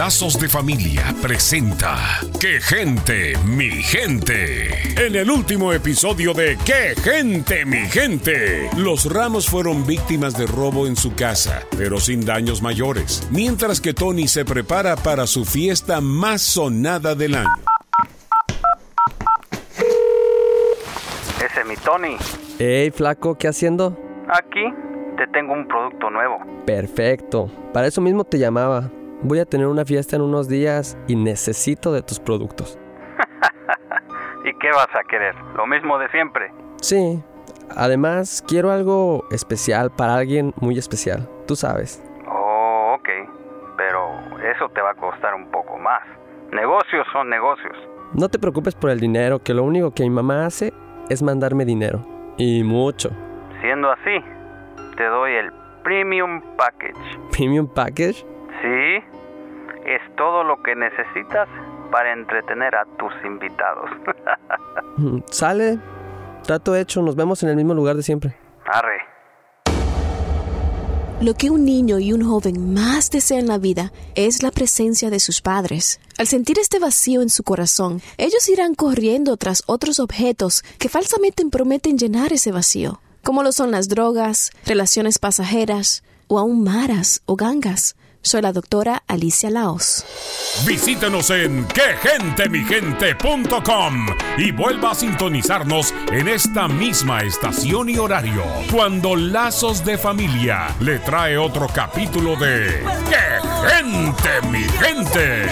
Lazos de Familia presenta ¡Qué gente, mi gente! En el último episodio de ¡Qué gente, mi gente! Los Ramos fueron víctimas de robo en su casa, pero sin daños mayores, mientras que Tony se prepara para su fiesta más sonada del año. Es mi Tony. Hey, flaco, ¿qué haciendo? Aquí te tengo un producto nuevo. Perfecto. Para eso mismo te llamaba. Voy a tener una fiesta en unos días y necesito de tus productos. ¿Y qué vas a querer? ¿Lo mismo de siempre? Sí. Además, quiero algo especial para alguien muy especial. Tú sabes. Oh, ok. Pero eso te va a costar un poco más. Negocios son negocios. No te preocupes por el dinero, que lo único que mi mamá hace es mandarme dinero. Y mucho. Siendo así, te doy el Premium Package. ¿Premium package? Sí, es todo lo que necesitas para entretener a tus invitados. Mm, Sale. Trato hecho. Nos vemos en el mismo lugar de siempre. Arre. Lo que un niño y un joven más desean en la vida es la presencia de sus padres. Al sentir este vacío en su corazón, ellos irán corriendo tras otros objetos que falsamente prometen llenar ese vacío, como lo son las drogas, relaciones pasajeras o aún maras o gangas. Soy la doctora Alicia Laos. Visítenos en quegentemigente.com y vuelva a sintonizarnos en esta misma estación y horario cuando Lazos de Familia le trae otro capítulo de ¡Qué gente, mi gente!